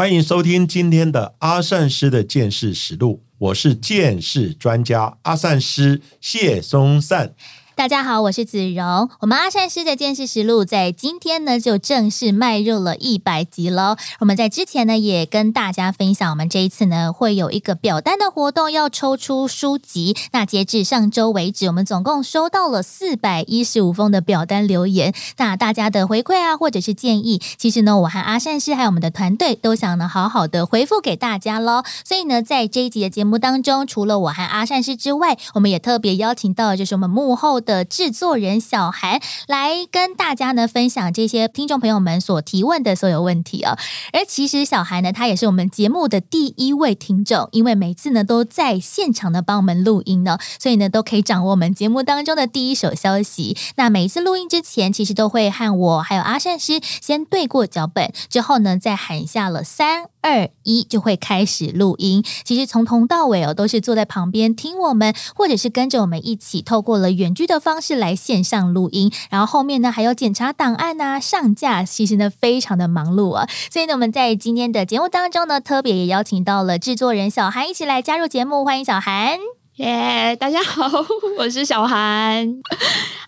欢迎收听今天的阿善师的见识实录，我是见识专家阿善师谢松善。大家好，我是子荣。我们阿善师的见识实录在今天呢就正式迈入了一百集喽。我们在之前呢也跟大家分享，我们这一次呢会有一个表单的活动，要抽出书籍。那截至上周为止，我们总共收到了四百一十五封的表单留言。那大家的回馈啊，或者是建议，其实呢，我和阿善师还有我们的团队都想呢好好的回复给大家喽。所以呢，在这一集的节目当中，除了我和阿善师之外，我们也特别邀请到就是我们幕后的。的制作人小韩来跟大家呢分享这些听众朋友们所提问的所有问题哦。而其实小韩呢，他也是我们节目的第一位听众，因为每次呢都在现场的帮我们录音呢，所以呢都可以掌握我们节目当中的第一手消息。那每一次录音之前，其实都会和我还有阿善师先对过脚本，之后呢再喊下了三二一，就会开始录音。其实从头到尾哦，都是坐在旁边听我们，或者是跟着我们一起透过了远距的。方式来线上录音，然后后面呢还有检查档案啊、上架，其实呢非常的忙碌啊。所以呢，我们在今天的节目当中呢，特别也邀请到了制作人小韩一起来加入节目，欢迎小韩。耶，大家好，我是小韩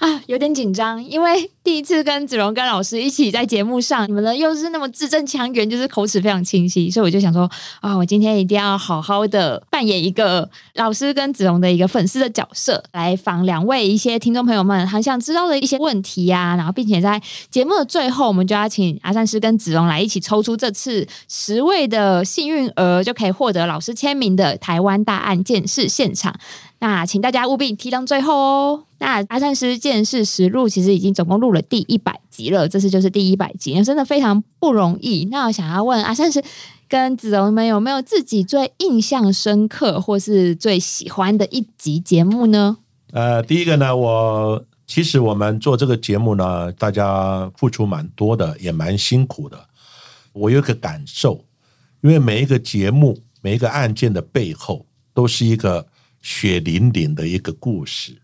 啊，有点紧张，因为第一次跟子荣跟老师一起在节目上，你们呢又是那么字正腔圆，就是口齿非常清晰，所以我就想说啊，我今天一定要好好的扮演一个老师跟子荣的一个粉丝的角色，来访两位一些听众朋友们很想知道的一些问题呀，然后并且在节目的最后，我们就要请阿善师跟子荣来一起抽出这次十位的幸运儿，就可以获得老师签名的台湾大案件事现场。那请大家务必听到最后哦。那阿善师见识实录其实已经总共录了第一百集了，这次就是第一百集，真的非常不容易。那我想要问阿善师跟子龙们有没有自己最印象深刻或是最喜欢的一集节目呢？呃，第一个呢，我其实我们做这个节目呢，大家付出蛮多的，也蛮辛苦的。我有个感受，因为每一个节目、每一个案件的背后，都是一个。血淋淋的一个故事，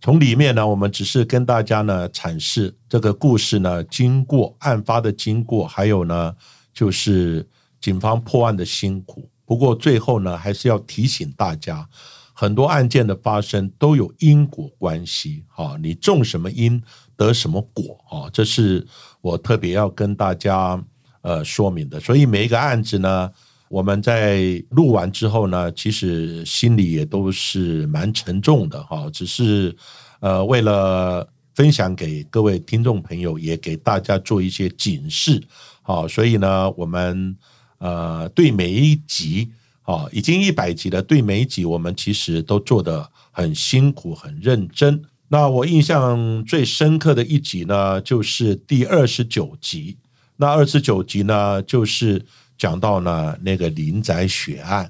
从里面呢，我们只是跟大家呢阐释这个故事呢经过案发的经过，还有呢就是警方破案的辛苦。不过最后呢，还是要提醒大家，很多案件的发生都有因果关系。哈，你种什么因得什么果啊，这是我特别要跟大家呃说明的。所以每一个案子呢。我们在录完之后呢，其实心里也都是蛮沉重的哈。只是呃，为了分享给各位听众朋友，也给大家做一些警示，好，所以呢，我们呃，对每一集啊，已经一百集了，对每一集我们其实都做的很辛苦、很认真。那我印象最深刻的一集呢，就是第二十九集。那二十九集呢，就是。讲到呢，那个林宅血案，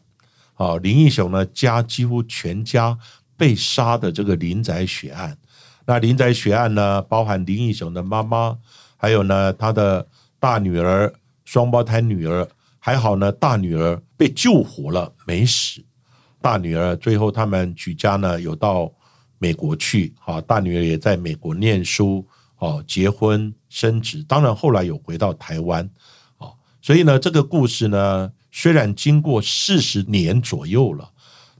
啊，林义雄呢家几乎全家被杀的这个林宅血案，那林宅血案呢，包含林义雄的妈妈，还有呢他的大女儿，双胞胎女儿，还好呢，大女儿被救活了，没死。大女儿最后他们举家呢有到美国去，啊，大女儿也在美国念书，哦，结婚生子，当然后来有回到台湾。所以呢，这个故事呢，虽然经过四十年左右了，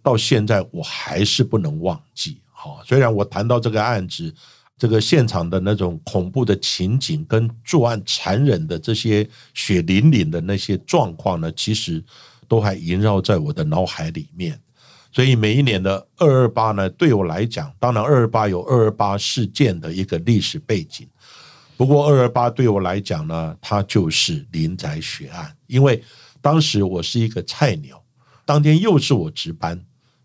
到现在我还是不能忘记。好，虽然我谈到这个案子，这个现场的那种恐怖的情景，跟作案残忍的这些血淋淋的那些状况呢，其实都还萦绕在我的脑海里面。所以每一年的二二八呢，对我来讲，当然二二八有二二八事件的一个历史背景。不过二二八对我来讲呢，它就是林宅血案，因为当时我是一个菜鸟，当天又是我值班，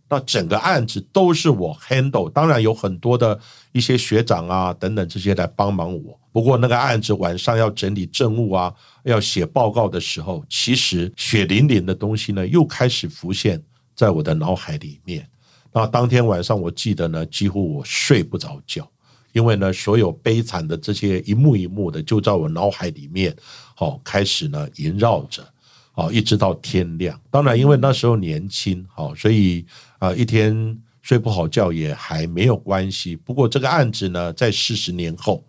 那整个案子都是我 handle，当然有很多的一些学长啊等等这些来帮忙我。不过那个案子晚上要整理证物啊，要写报告的时候，其实血淋淋的东西呢又开始浮现在我的脑海里面。那当天晚上我记得呢，几乎我睡不着觉，因为呢所有悲惨的这些一幕一幕的就在我脑海里面，好开始呢萦绕着。哦，一直到天亮。当然，因为那时候年轻，好，所以啊，一天睡不好觉也还没有关系。不过，这个案子呢，在四十年后，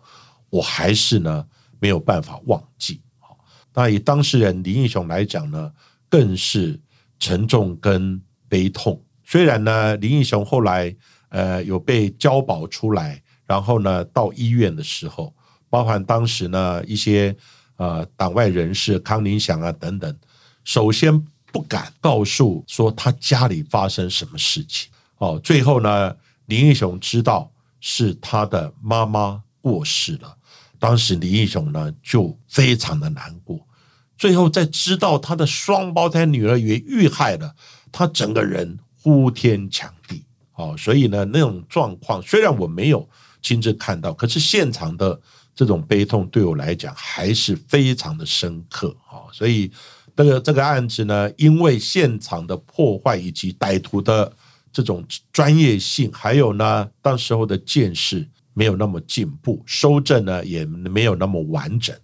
我还是呢没有办法忘记。好，那以当事人林英雄来讲呢，更是沉重跟悲痛。虽然呢，林英雄后来呃有被交保出来，然后呢到医院的时候，包含当时呢一些呃党外人士康宁祥啊等等。首先不敢告诉说他家里发生什么事情。哦，最后呢，林英雄知道是他的妈妈过世了，当时林英雄呢就非常的难过，最后在知道他的双胞胎女儿也遇害了，他整个人呼天抢地。哦，所以呢那种状况虽然我没有亲自看到，可是现场的这种悲痛对我来讲还是非常的深刻啊，所以。这个这个案子呢，因为现场的破坏以及歹徒的这种专业性，还有呢，当时候的见识没有那么进步，收证呢也没有那么完整，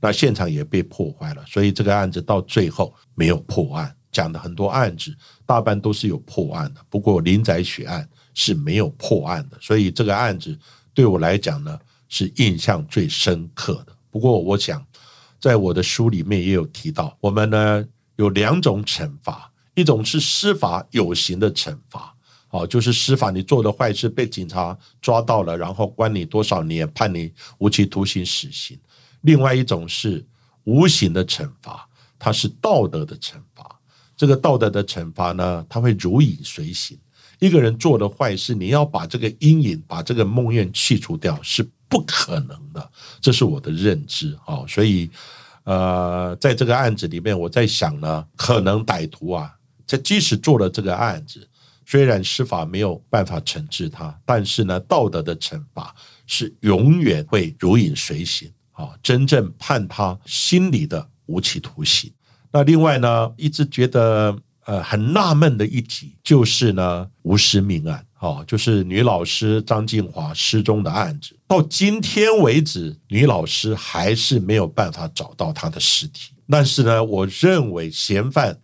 那现场也被破坏了，所以这个案子到最后没有破案。讲的很多案子，大半都是有破案的，不过林仔血案是没有破案的，所以这个案子对我来讲呢，是印象最深刻的。不过我想。在我的书里面也有提到，我们呢有两种惩罚，一种是司法有形的惩罚，哦，就是司法你做的坏事被警察抓到了，然后关你多少年，判你无期徒刑、死刑；另外一种是无形的惩罚，它是道德的惩罚。这个道德的惩罚呢，它会如影随形。一个人做的坏事，你要把这个阴影、把这个梦魇去除掉，是。不可能的，这是我的认知啊，所以呃，在这个案子里面，我在想呢，可能歹徒啊，在即使做了这个案子，虽然司法没有办法惩治他，但是呢，道德的惩罚是永远会如影随形啊，真正判他心里的无期徒刑。那另外呢，一直觉得呃很纳闷的一题就是呢，吴尸命案。哦，就是女老师张静华失踪的案子，到今天为止，女老师还是没有办法找到她的尸体。但是呢，我认为嫌犯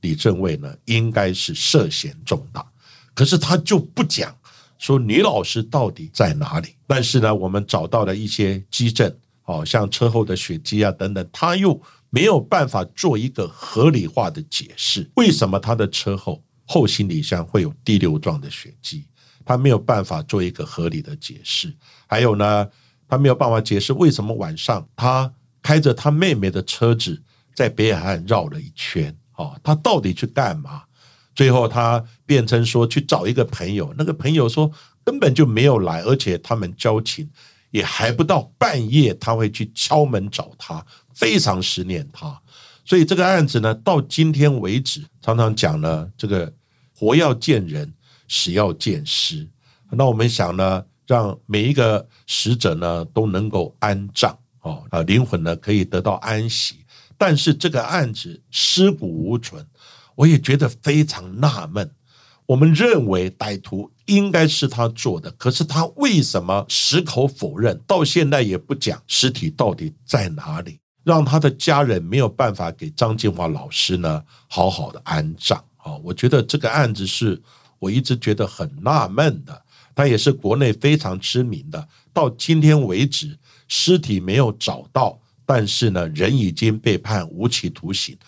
李正卫呢，应该是涉嫌重大，可是他就不讲说女老师到底在哪里。但是呢，我们找到了一些基证，哦，像车后的血迹啊等等，他又没有办法做一个合理化的解释，为什么他的车后？后行李箱会有第六状的血迹，他没有办法做一个合理的解释。还有呢，他没有办法解释为什么晚上他开着他妹妹的车子在北海岸绕了一圈。哦，他到底去干嘛？最后他变成说去找一个朋友，那个朋友说根本就没有来，而且他们交情也还不到半夜，他会去敲门找他，非常思念他。所以这个案子呢，到今天为止，常常讲呢，这个活要见人，死要见尸。那我们想呢，让每一个死者呢都能够安葬哦，啊，灵魂呢可以得到安息。但是这个案子尸骨无存，我也觉得非常纳闷。我们认为歹徒应该是他做的，可是他为什么矢口否认？到现在也不讲尸体到底在哪里？让他的家人没有办法给张建华老师呢好好的安葬啊！我觉得这个案子是我一直觉得很纳闷的。他也是国内非常知名的，到今天为止尸体没有找到，但是呢人已经被判无期徒刑，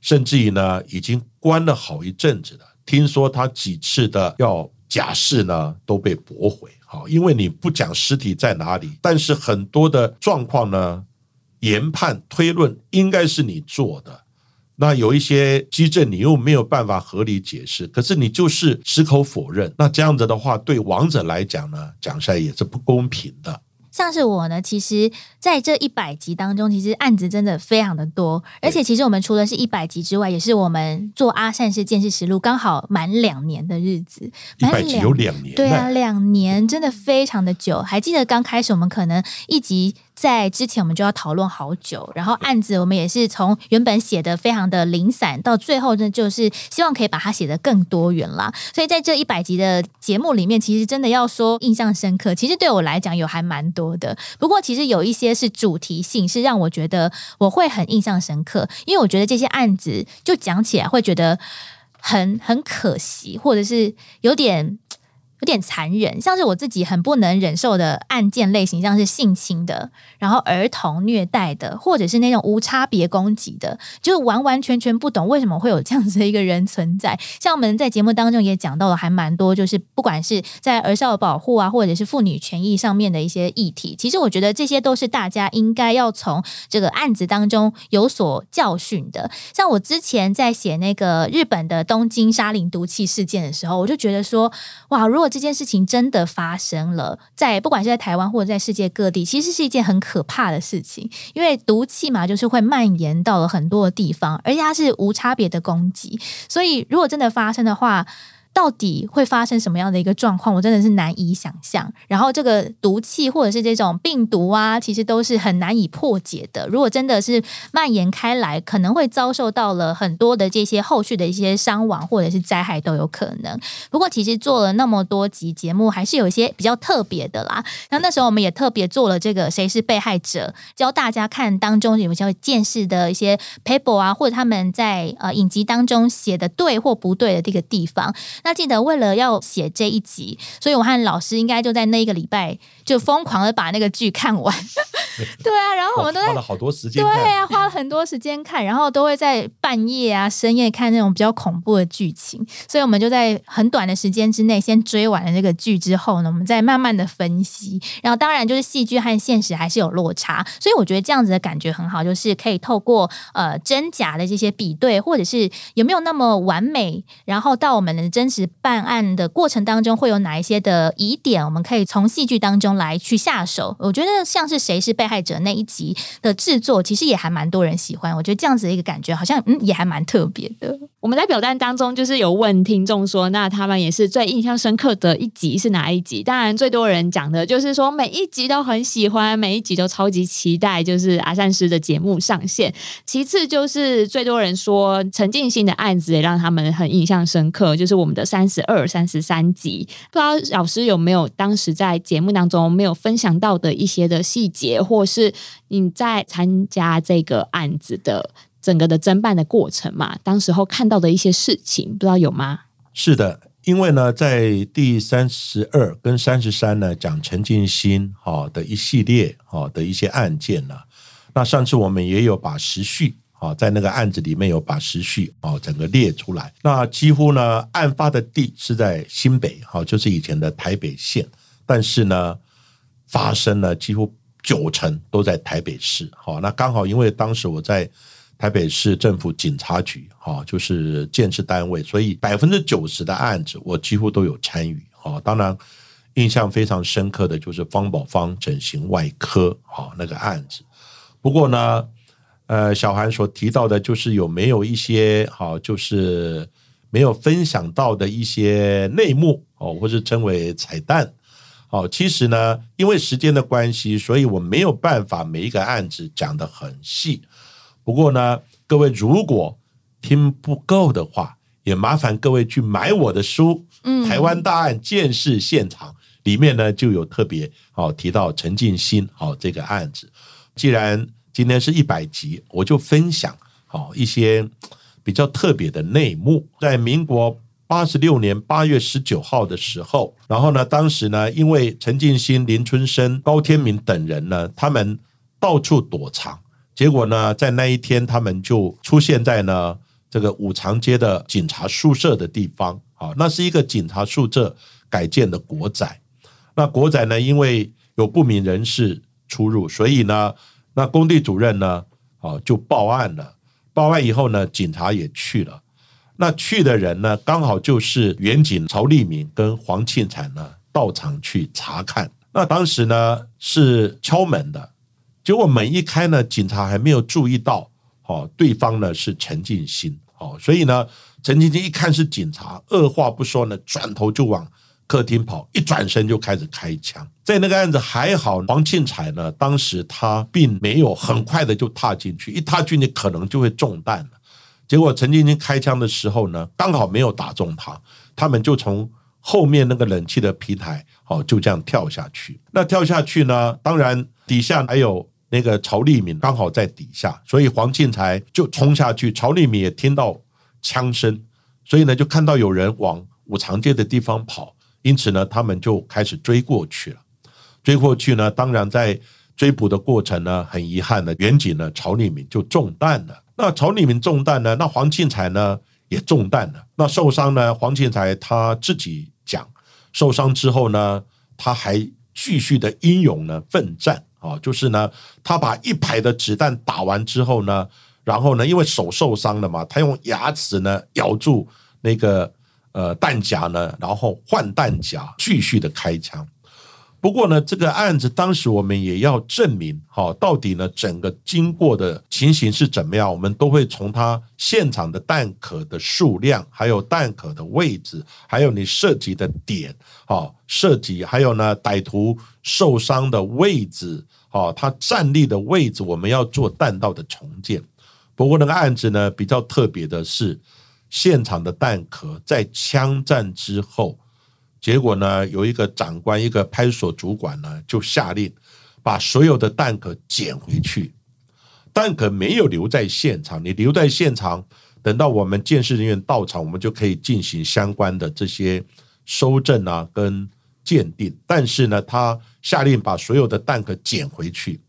甚至于呢已经关了好一阵子了。听说他几次的要假释呢都被驳回，好，因为你不讲尸体在哪里，但是很多的状况呢。研判推论应该是你做的，那有一些基证你又没有办法合理解释，可是你就是矢口否认，那这样子的话，对王者来讲呢，讲起来也是不公平的。像是我呢，其实在这一百集当中，其实案子真的非常的多，而且其实我们除了是一百集之外，也是我们做阿善是见识实录刚好满两年的日子，一百集有两年，对啊，两年真的非常的久。还记得刚开始我们可能一集。在之前，我们就要讨论好久，然后案子我们也是从原本写的非常的零散，到最后呢，就是希望可以把它写得更多元啦。所以在这一百集的节目里面，其实真的要说印象深刻，其实对我来讲有还蛮多的。不过其实有一些是主题性，是让我觉得我会很印象深刻，因为我觉得这些案子就讲起来会觉得很很可惜，或者是有点。有点残忍，像是我自己很不能忍受的案件类型，像是性侵的，然后儿童虐待的，或者是那种无差别攻击的，就是完完全全不懂为什么会有这样子的一个人存在。像我们在节目当中也讲到了，还蛮多，就是不管是在儿少保护啊，或者是妇女权益上面的一些议题，其实我觉得这些都是大家应该要从这个案子当中有所教训的。像我之前在写那个日本的东京沙林毒气事件的时候，我就觉得说，哇，如果这件事情真的发生了，在不管是在台湾或者在世界各地，其实是一件很可怕的事情。因为毒气嘛，就是会蔓延到了很多的地方，而且它是无差别的攻击，所以如果真的发生的话。到底会发生什么样的一个状况？我真的是难以想象。然后这个毒气或者是这种病毒啊，其实都是很难以破解的。如果真的是蔓延开来，可能会遭受到了很多的这些后续的一些伤亡或者是灾害都有可能。不过其实做了那么多集节目，还是有一些比较特别的啦。那那时候我们也特别做了这个“谁是被害者”，教大家看当中有些见识的一些 paper 啊，或者他们在呃影集当中写的对或不对的这个地方。那记得为了要写这一集，所以我和老师应该就在那一个礼拜就疯狂的把那个剧看完。对啊，然后我们都在花了好多时间，对啊，花了很多时间看，然后都会在半夜啊、深夜看那种比较恐怖的剧情。所以我们就在很短的时间之内先追完了这个剧之后呢，我们再慢慢的分析。然后当然就是戏剧和现实还是有落差，所以我觉得这样子的感觉很好，就是可以透过呃真假的这些比对，或者是有没有那么完美，然后到我们的真。实办案的过程当中会有哪一些的疑点？我们可以从戏剧当中来来去下手。我觉得像是谁是被害者那一集的制作，其实也还蛮多人喜欢。我觉得这样子的一个感觉，好像嗯也还蛮特别的。我们在表单当中就是有问听众说，那他们也是最印象深刻的一集是哪一集？当然最多人讲的就是说每一集都很喜欢，每一集都超级期待，就是阿善师的节目上线。其次就是最多人说陈静心的案子也让他们很印象深刻，就是我们的。三十二、三十三集，不知道老师有没有当时在节目当中我没有分享到的一些的细节，或是你在参加这个案子的整个的侦办的过程嘛？当时候看到的一些事情，不知道有吗？是的，因为呢，在第三十二跟三十三呢，讲陈静心哈的一系列哈的一些案件呢，那上次我们也有把时序。啊，在那个案子里面有把时序啊整个列出来。那几乎呢，案发的地是在新北，哈，就是以前的台北县。但是呢，发生了几乎九成都在台北市。好，那刚好因为当时我在台北市政府警察局，哈，就是建设单位，所以百分之九十的案子我几乎都有参与。好，当然印象非常深刻的就是方宝芳整形外科，好那个案子。不过呢。呃，小韩所提到的，就是有没有一些好，就是没有分享到的一些内幕哦，或是称为彩蛋哦。其实呢，因为时间的关系，所以我没有办法每一个案子讲的很细。不过呢，各位如果听不够的话，也麻烦各位去买我的书《台湾大案见识现场》，里面呢就有特别哦提到陈进新哦这个案子。既然今天是一百集，我就分享好一些比较特别的内幕。在民国八十六年八月十九号的时候，然后呢，当时呢，因为陈进兴、林春生、高天明等人呢，他们到处躲藏，结果呢，在那一天，他们就出现在呢这个五常街的警察宿舍的地方。啊，那是一个警察宿舍改建的国宅。那国宅呢，因为有不明人士出入，所以呢。那工地主任呢？啊，就报案了。报案以后呢，警察也去了。那去的人呢，刚好就是远警曹立明跟黄庆产呢，到场去查看。那当时呢是敲门的，结果门一开呢，警察还没有注意到，哦，对方呢是陈进兴，哦，所以呢，陈进兴一看是警察，二话不说呢，转头就往客厅跑，一转身就开始开枪。在那个案子还好，黄庆彩呢，当时他并没有很快的就踏进去，一踏进去可能就会中弹了。结果陈晶晶开枪的时候呢，刚好没有打中他，他们就从后面那个冷气的平台，哦，就这样跳下去。那跳下去呢，当然底下还有那个曹立敏，刚好在底下，所以黄庆才就冲下去。曹立敏也听到枪声，所以呢，就看到有人往五常街的地方跑，因此呢，他们就开始追过去了。追过去呢，当然在追捕的过程呢，很遗憾的，远景呢，曹立敏就中弹了。那曹立明中弹呢？那黄庆才呢也中弹了。那受伤呢？黄庆才他自己讲，受伤之后呢，他还继续的英勇呢奋战啊，就是呢，他把一排的子弹打完之后呢，然后呢，因为手受伤了嘛，他用牙齿呢咬住那个呃弹夹呢，然后换弹夹，继续的开枪。不过呢，这个案子当时我们也要证明，哈，到底呢整个经过的情形是怎么样？我们都会从他现场的弹壳的数量，还有弹壳的位置，还有你射击的点，哈，射击，还有呢歹徒受伤的位置，哈，他站立的位置，我们要做弹道的重建。不过那个案子呢比较特别的是，现场的弹壳在枪战之后。结果呢，有一个长官，一个派出所主管呢，就下令把所有的弹壳捡回去。弹壳没有留在现场，你留在现场，等到我们监视人员到场，我们就可以进行相关的这些收证啊，跟鉴定。但是呢，他下令把所有的弹壳捡回去。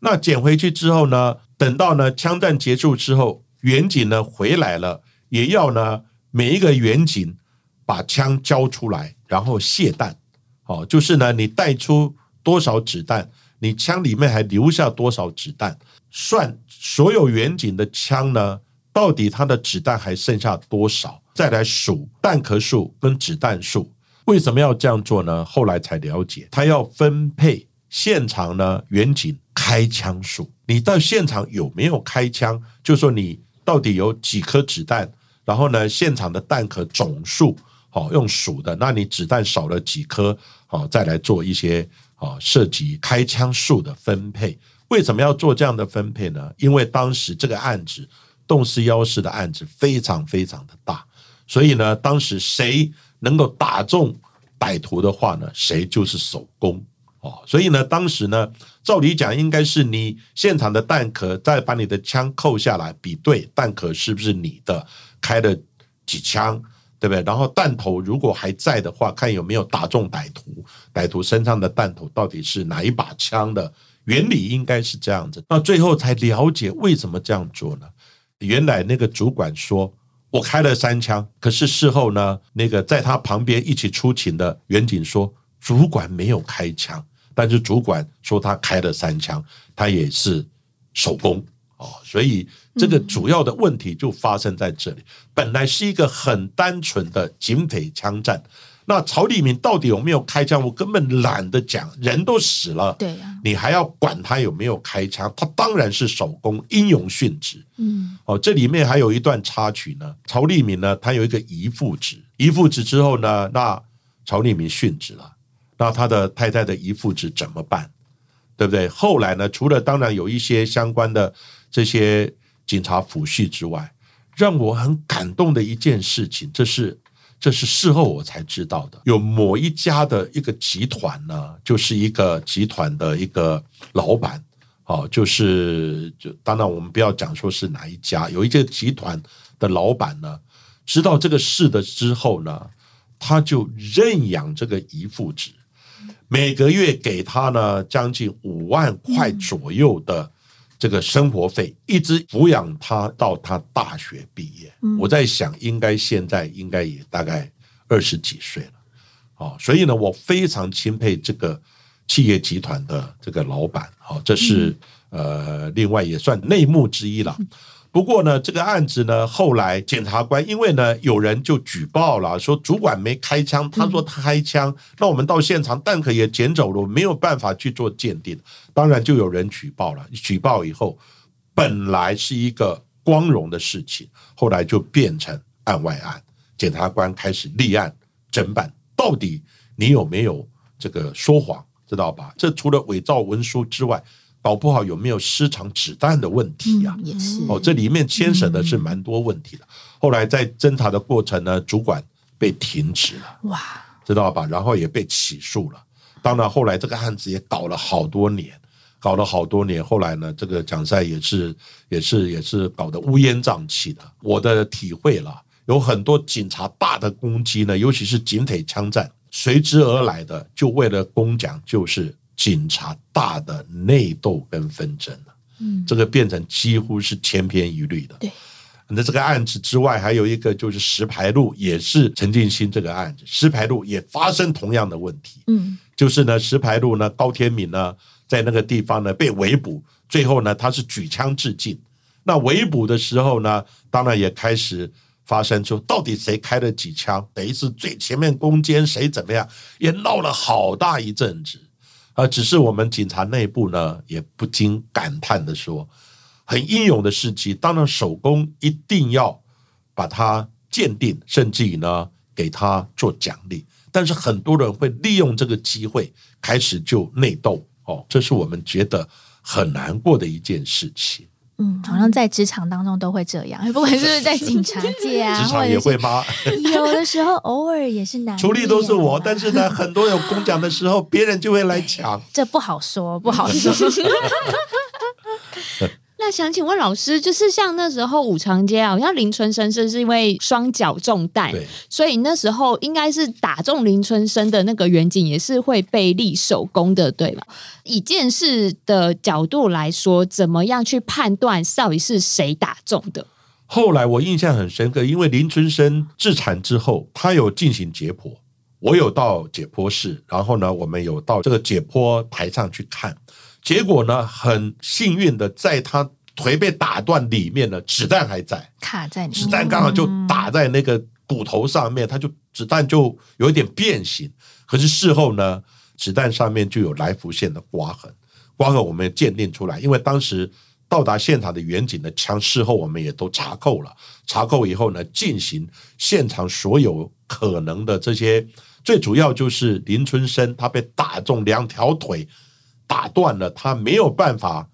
那捡回去之后呢，等到呢枪战结束之后，远警呢回来了，也要呢每一个远警把枪交出来。然后卸弹，哦，就是呢，你带出多少子弹，你枪里面还留下多少子弹，算所有远景的枪呢，到底它的子弹还剩下多少，再来数弹壳数跟子弹数。为什么要这样做呢？后来才了解，他要分配现场呢远景开枪数，你到现场有没有开枪，就说你到底有几颗子弹，然后呢，现场的弹壳总数。好用数的，那你子弹少了几颗？好，再来做一些啊涉及开枪数的分配。为什么要做这样的分配呢？因为当时这个案子洞四幺四的案子非常非常的大，所以呢，当时谁能够打中歹徒的话呢，谁就是首功哦。所以呢，当时呢，照理讲应该是你现场的弹壳，再把你的枪扣下来比对弹壳是不是你的，开了几枪。对不对？然后弹头如果还在的话，看有没有打中歹徒，歹徒身上的弹头到底是哪一把枪的？原理应该是这样子。那最后才了解为什么这样做呢？原来那个主管说我开了三枪，可是事后呢，那个在他旁边一起出勤的远警说主管没有开枪，但是主管说他开了三枪，他也是手工哦，所以。这个主要的问题就发生在这里。本来是一个很单纯的警匪枪战，那曹立明到底有没有开枪？我根本懒得讲，人都死了，对呀，你还要管他有没有开枪？他当然是手工英勇殉职。嗯，哦，这里面还有一段插曲呢。曹立明呢，他有一个姨父子，姨父子之后呢，那曹立明殉职了，那他的太太的姨父子怎么办？对不对？后来呢，除了当然有一些相关的这些。警察抚恤之外，让我很感动的一件事情，这是这是事后我才知道的。有某一家的一个集团呢，就是一个集团的一个老板，哦，就是就当然我们不要讲说是哪一家，有一个集团的老板呢，知道这个事的之后呢，他就认养这个姨父子，每个月给他呢将近五万块左右的。这个生活费一直抚养他到他大学毕业，我在想，应该现在应该也大概二十几岁了，哦，所以呢，我非常钦佩这个企业集团的这个老板，哦，这是呃，另外也算内幕之一了。不不过呢，这个案子呢，后来检察官因为呢有人就举报了，说主管没开枪，他说他开枪，那我们到现场弹壳也捡走了，没有办法去做鉴定，当然就有人举报了。举报以后，本来是一个光荣的事情，后来就变成案外案，检察官开始立案侦办，到底你有没有这个说谎，知道吧？这除了伪造文书之外，搞不好有没有失藏子弹的问题啊、嗯也是哦，这里面牵扯的是蛮多问题的。后来在侦查的过程呢，主管被停职了，哇，知道吧？然后也被起诉了。当然，后来这个案子也搞了好多年，搞了好多年。后来呢，这个蒋赛也是也是也是搞得乌烟瘴气的。我的体会了，有很多警察大的攻击呢，尤其是警匪枪战，随之而来的就为了攻奖，就是警察大的内斗跟纷争了。嗯，这个变成几乎是千篇一律的。对，那这个案子之外，还有一个就是石牌路，也是陈进兴这个案子，石牌路也发生同样的问题，嗯就是呢，石牌路呢，高天敏呢，在那个地方呢被围捕，最后呢，他是举枪自尽。那围捕的时候呢，当然也开始发生出到底谁开了几枪，等于是最前面攻坚谁怎么样，也闹了好大一阵子。啊，只是我们警察内部呢，也不禁感叹的说，很英勇的事迹，当然手工一定要把它鉴定，甚至于呢给他做奖励。但是很多人会利用这个机会开始就内斗，哦，这是我们觉得很难过的一件事情。嗯，好像在职场当中都会这样，不管是不是在警察界啊，职场也会吗？有的时候偶尔也是难免啊，处理都是我，但是呢，很多有公奖的时候，别人就会来抢。这不好说，不好说。那想请问老师，就是像那时候五常街啊，好像林春生是是因为双脚中弹，所以那时候应该是打中林春生的那个远景也是会被立手功的，对吗？以剑士的角度来说，怎么样去判断到底是谁打中的？后来我印象很深刻，因为林春生自残之后，他有进行解剖，我有到解剖室，然后呢，我们有到这个解剖台上去看，结果呢，很幸运的，在他腿被打断里面呢，子弹还在，卡在你子弹刚好就打在那个骨头上面，他就子弹就有一点变形，可是事后呢，子弹上面就有来福线的刮痕，刮痕我们也鉴定出来，因为当时到达现场的远景的枪，事后我们也都查扣了，查扣以后呢，进行现场所有可能的这些，最主要就是林春生他被打中两条腿打断了，他没有办法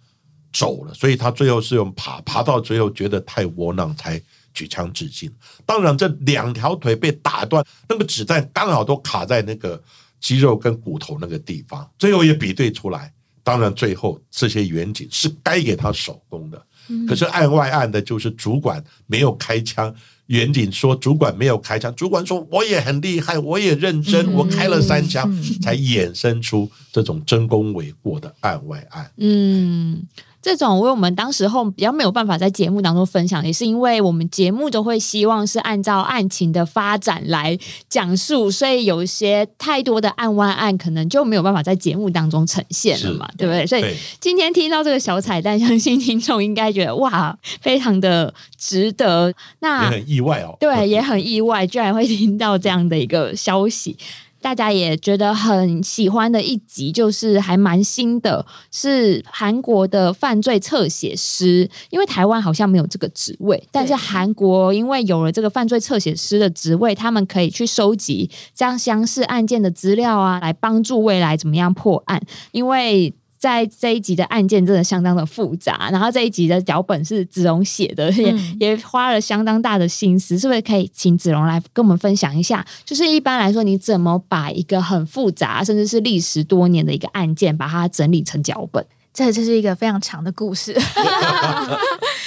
走了，所以他最后是用爬爬到最后觉得太窝囊才举枪自尽。当然，这两条腿被打断，那个子弹刚好都卡在那个肌肉跟骨头那个地方，最后也比对出来。当然，最后这些远景是该给他手工的，可是案外案的就是主管没有开枪。远景说主管没有开枪，主管说我也很厉害，我也认真，我开了三枪，才衍生出这种真功伪过的案外案。嗯，这种为我们当时候比较没有办法在节目当中分享，也是因为我们节目都会希望是按照案情的发展来讲述，所以有一些太多的案外案，可能就没有办法在节目当中呈现了嘛，对不对？所以，今天听到这个小彩蛋，相信听众应该觉得哇，非常的值得。那也那很意外哦。对，也很意外，居然会听到这样的一个消息。大家也觉得很喜欢的一集，就是还蛮新的，是韩国的犯罪侧写师。因为台湾好像没有这个职位，但是韩国因为有了这个犯罪侧写师的职位，他们可以去收集这样相似案件的资料啊，来帮助未来怎么样破案。因为在这一集的案件真的相当的复杂，然后这一集的脚本是子荣写的，也、嗯也花了相当大的心思，是不是可以请子荣来跟我们分享一下？就是一般来说，你怎么把一个很复杂，甚至是历时多年的一个案件，把它整理成脚本？这这是一个非常长的故事。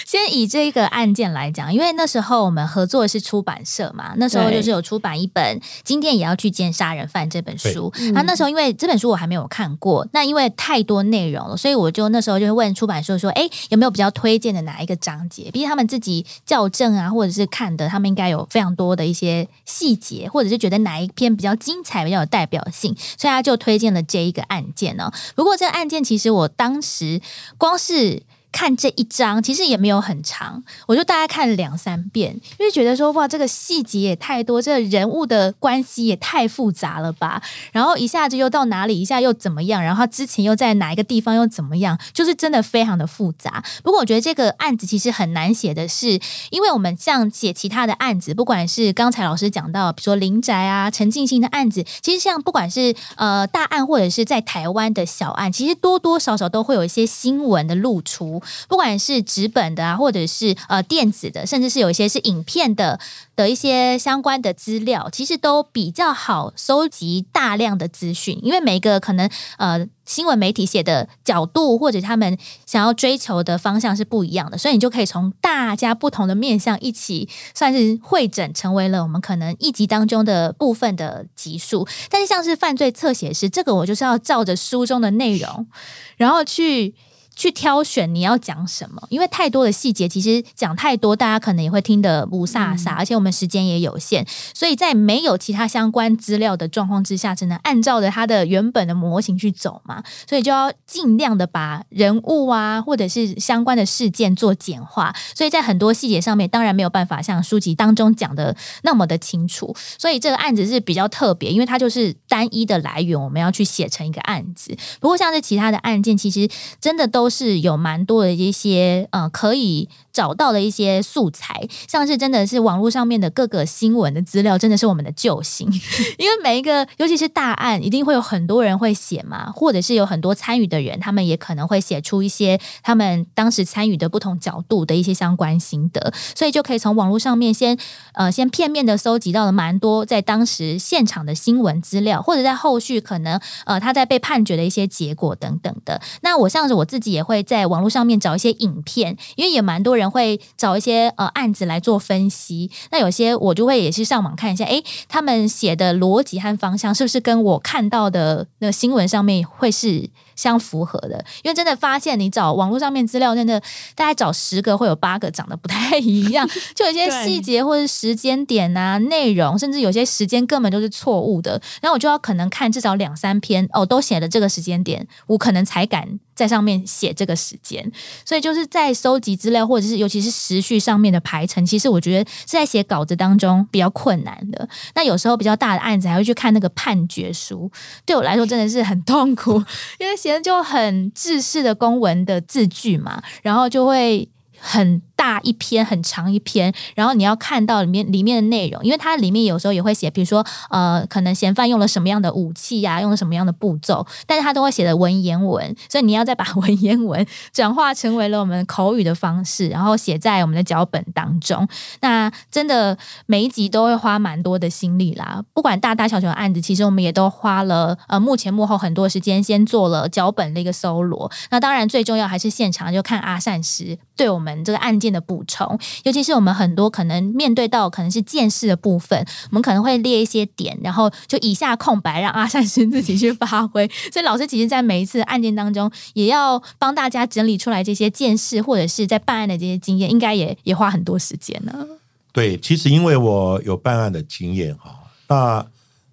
先以这个案件来讲，因为那时候我们合作的是出版社嘛，那时候就是有出版一本《今天也要去见杀人犯》这本书。那那时候因为这本书我还没有看过，那因为太多内容了，所以我就那时候就会问出版社说：“哎，有没有比较推荐的哪一个章节？毕竟他们自己校正啊，或者是看的，他们应该有非常多的一些细节，或者是觉得哪一篇比较精彩、比较有代表性，所以他就推荐了这一个案件呢、不过这个案件其实我当时光是看这一章，其实也没有很长，我就大概看了两三遍，因为觉得说哇，这个细节也太多，这人物的关系也太复杂了吧。然后一下子又到哪里，一下又怎么样，然后之前又在哪一个地方又怎么样，就是真的非常的复杂。不过我觉得这个案子其实很难写的是，因为我们像写其他的案子，不管是刚才老师讲到，比如说林宅啊、陈静心的案子，其实像不管是呃大案或者是在台湾的小案，其实多多少少都会有一些新闻的露出，不管是纸本的啊，或者是呃电子的，甚至是有一些是影片的的一些相关的资料，其实都比较好收集大量的资讯，因为每一个可能呃新闻媒体写的角度或者他们想要追求的方向是不一样的，所以你就可以从大家不同的面向一起算是会诊，成为了我们可能一集当中的部分的集数。但是像是犯罪侧写师，这个我就是要照着书中的内容，然后去。去挑选你要讲什么，因为太多的细节，其实讲太多，大家可能也会听得不飒飒，而且我们时间也有限，所以在没有其他相关资料的状况之下，只能按照着它的原本的模型去走嘛，所以就要尽量的把人物啊，或者是相关的事件做简化，所以在很多细节上面，当然没有办法像书籍当中讲的那么的清楚，所以这个案子是比较特别，因为它就是单一的来源，我们要去写成一个案子。不过像是其他的案件，其实真的都。是有蛮多的一些呃可以找到的一些素材，像是真的是网络上面的各个新闻的资料，真的是我们的救星。因为每一个，尤其是大案，一定会有很多人会写嘛，或者是有很多参与的人，他们也可能会写出一些他们当时参与的不同角度的一些相关心得，所以就可以从网络上面先呃先片面的搜集到了蛮多在当时现场的新闻资料，或者在后续可能呃他在被判决的一些结果等等的。那我像是我自己。也会在网络上面找一些影片，因为也蛮多人会找一些呃案子来做分析。那有些我就会也是上网看一下，哎，他们写的逻辑和方向是不是跟我看到的那个新闻上面会是。相符合的，因为真的发现你找网络上面资料，真的大概找十个会有八个长得不太一样，就有些细节或者时间点啊、内容，甚至有些时间根本都是错误的。然后我就要可能看至少两三篇哦，都写了这个时间点，我可能才敢在上面写这个时间。所以就是在收集资料，或者是尤其是时序上面的排程，其实我觉得是在写稿子当中比较困难的。那有时候比较大的案子，还会去看那个判决书，对我来说真的是很痛苦，因为。就很制式的公文的字句嘛，然后就会很。大一篇很长一篇，然后你要看到里面里面的内容，因为它里面有时候也会写，比如说呃，可能嫌犯用了什么样的武器 呀，用了什么样的步骤，但是他都会写的文言文，所以你要再把文言文转化成为了我们口语的方式，然后写在我们的脚本当中。那真的每一集都会花蛮多的心力啦，不管大大小小的案子，其实我们也都花了呃幕前幕后很多时间，先做了脚本的一个搜罗。那当然最重要还是现场就看阿善师对我们这个案件。的补充，尤其是我们很多可能面对到可能是见识的部分，我们可能会列一些点，然后就以下空白，让阿善师自己去发挥。所以老师其实，在每一次案件当中，也要帮大家整理出来这些见识，或者是在办案的这些经验，应该也也花很多时间呢。对，其实因为我有办案的经验哈，那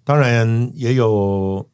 当然也有。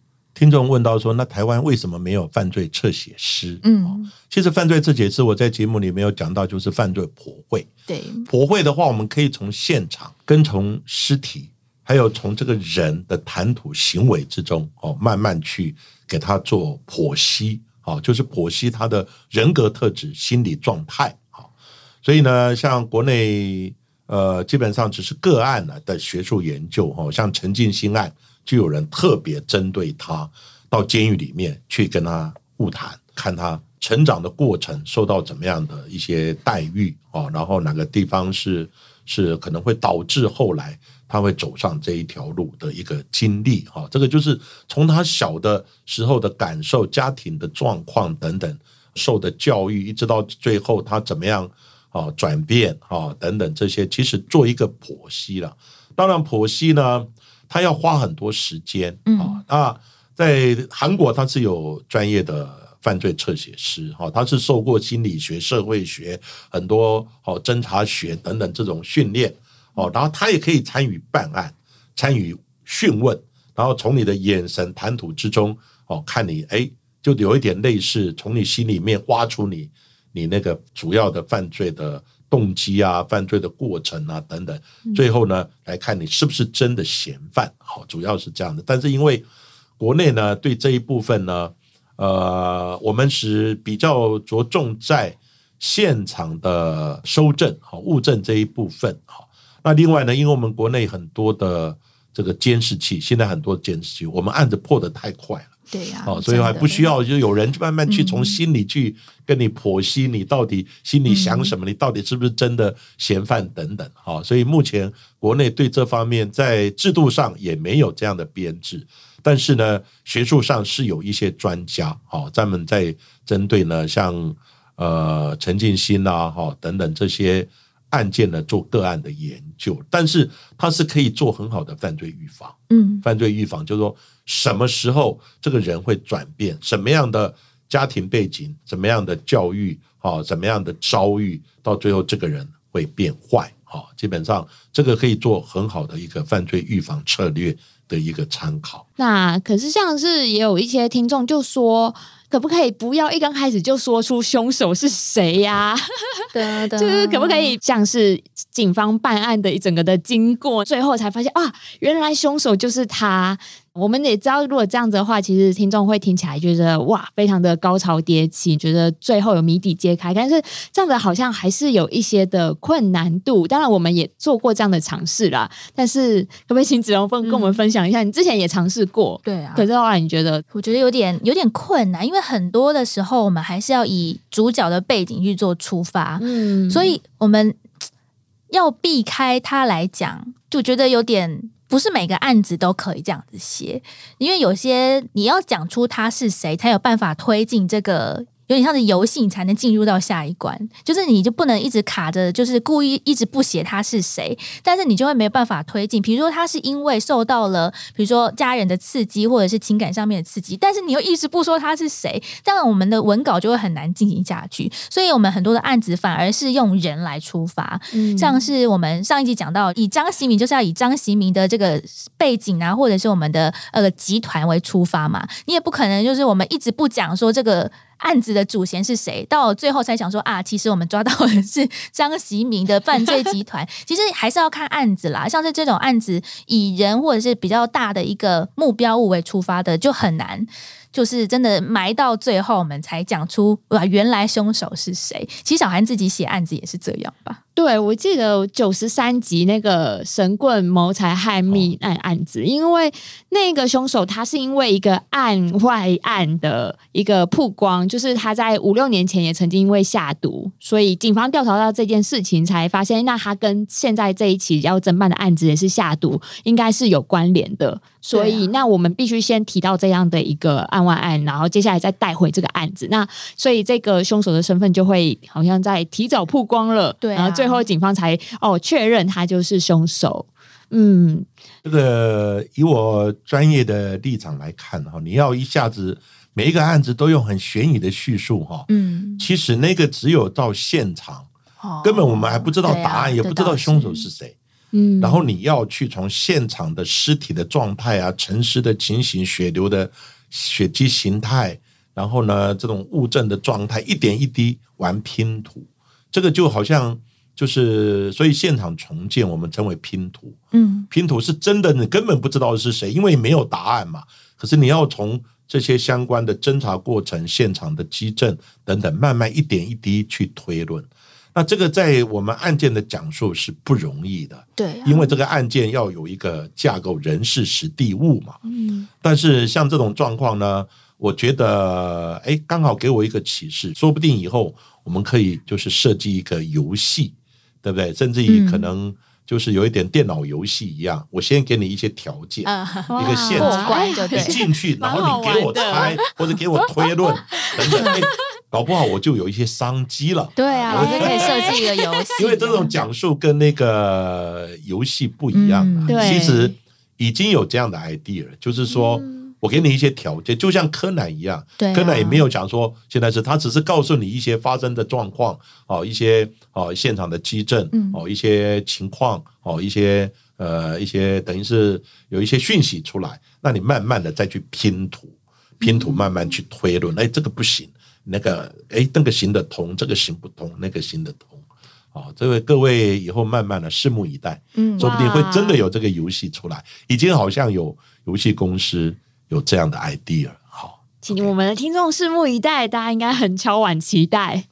听众问到说：“那台湾为什么没有犯罪侧写师？”嗯，其实犯罪侧写师我在节目里没有讲到，就是犯罪剖绘。对，剖绘的话，我们可以从现场、跟从尸体，还有从这个人的谈吐行为之中，哦，慢慢去给他做剖析，哦，就是剖析他的人格特质、心理状态。好，所以呢，像国内呃，基本上只是个案呢的学术研究，哦，像陈进兴案。就有人特别针对他到监狱里面去跟他晤谈，看他成长的过程受到怎么样的一些待遇啊，然后哪个地方是是可能会导致后来他会走上这一条路的一个经历啊，这个就是从他小的时候的感受、家庭的状况等等受的教育，一直到最后他怎么样啊转变啊等等这些，其实做一个剖析了。当然剖析呢。他要花很多时间啊！那在韩国，他是有专业的犯罪侧写师哈，他是受过心理学、社会学很多哦侦查学等等这种训练哦，然后他也可以参与办案、参与讯问，然后从你的眼神、谈吐之中哦，看你哎，就有一点类似从你心里面挖出你你那个主要的犯罪的动机啊、犯罪的过程啊等等，最后呢来看你是不是真的嫌犯，好，主要是这样的。但是因为国内呢对这一部分呢，呃，我们是比较着重在现场的收证、好物证这一部分，好。那另外呢，因为我们国内很多的这个监视器，现在很多监视器，我们案子破的太快了。对呀、哦，所以还不需要。就有人慢慢去嗯从心里去跟你剖析，你到底心里想什么，你到底是不是真的嫌犯等等。好、所以目前国内对这方面在制度上也没有这样的编制，但是呢，学术上是有一些专家，好、咱们在针对呢，像呃陈进兴啊，哈、等等这些案件呢做个案的研究，但是它是可以做很好的犯罪预防。嗯犯罪预防，就是说什么时候这个人会转变，什么样的家庭背景，怎么样的教育，啊，怎么样的遭遇，到最后这个人会变坏，好，基本上这个可以做很好的一个犯罪预防策略的一个参考。那可是像是也有一些听众就说，可不可以不要一刚开始就说出凶手是谁呀、的的，就是可不可以像是警方办案的一整个的经过，最后才发现啊，原来凶手就是他。我们也知道，如果这样子的话，其实听众会听起来觉得哇，非常的高潮迭起，觉得最后有谜底揭开。但是这样子好像还是有一些的困难度。当然，我们也做过这样的尝试啦。但是，可不可以请子龙分跟我们分享一下？你之前也尝试过，对啊可是后来你觉得我觉得有点有点困难，因为很多的时候我们还是要以主角的背景去做出发，嗯所以我们要避开他来讲，就觉得有点不是每个案子都可以这样子写，因为有些你要讲出他是谁，才有办法推进这个。有点像是游戏，你才能进入到下一关。就是你就不能一直卡着，就是故意一直不写他是谁，但是你就会没有办法推进。比如说他是因为受到了，比如说家人的刺激，或者是情感上面的刺激，但是你又一直不说他是谁，这样我们的文稿就会很难进行下去。所以我们很多的案子反而是用人来出发，嗯像是我们上一集讲到，以张习明就是要以张习明的这个背景啊，或者是我们的呃集团为出发嘛，你也不可能就是我们一直不讲说这个。案子的主嫌是谁？到最后才想说啊，其实我们抓到的是张习明的犯罪集团。其实还是要看案子啦，像是这种案子以人或者是比较大的一个目标物为出发的，就很难。就是真的埋到最后，我们才讲出哇，原来凶手是谁。其实小韩自己写案子也是这样吧？对，我记得九十三集那个神棍谋财害命案案子，因为那个凶手他是因为一个案外案的一个曝光，就是他在五六年前也曾经因为下毒，所以警方调查到这件事情，才发现那他跟现在这一起要侦办的案子也是下毒，应该是有关联的。所以，啊那我们必须先提到这样的一个案外案，然后接下来再带回这个案子。那所以这个凶手的身份就会好像在提早曝光了，对啊然后最后警方才哦确认他就是凶手。嗯，这个以我专业的立场来看哈，你要一下子每一个案子都用很悬疑的叙述哈，嗯，其实那个只有到现场，根本我们还不知道答案，啊也不知道凶手是谁。嗯，然后你要去从现场的尸体的状态啊、沉尸的情形、血流的血迹形态，然后呢，这种物证的状态，一点一滴玩拼图，这个就好像就是，所以现场重建我们称为拼图。嗯拼图是真的，你根本不知道是谁，因为没有答案嘛。可是你要从这些相关的侦查过程、现场的基证等等，慢慢一点一滴去推论。那这个在我们案件的讲述是不容易的，对啊、因为这个案件要有一个架构，人事实地物嘛。嗯但是像这种状况呢，我觉得，哎，刚好给我一个启示，说不定以后我们可以就是设计一个游戏，对不对？甚至于嗯可能就是有一点电脑游戏一样，我先给你一些条件，啊，一个现过场你进去，然后你给我猜或者给我推论 等等，哎搞不好我就有一些商机了。对啊，我觉得可以设计一个游戏，因为这种讲述跟那个游戏不一样啊嗯，对。其实已经有这样的 idea，就是说我给你一些条件，就像柯南一样，对啊柯南也没有讲说现在是他只是告诉你一些发生的状况，哦，一些哦现场的基证嗯，哦一些情况，哦一些呃一些等于是有一些讯息出来，那你慢慢的再去拼图，拼图慢慢去推论，哎，这个不行。那个哎那个行得通，这个行不通，那个行得通。啊，这位各位以后慢慢的拭目以待，嗯说不定会真的有这个游戏出来。已经好像有游戏公司有这样的 idea。好，请我们的听众拭目以待，大家应该很敲碗期待。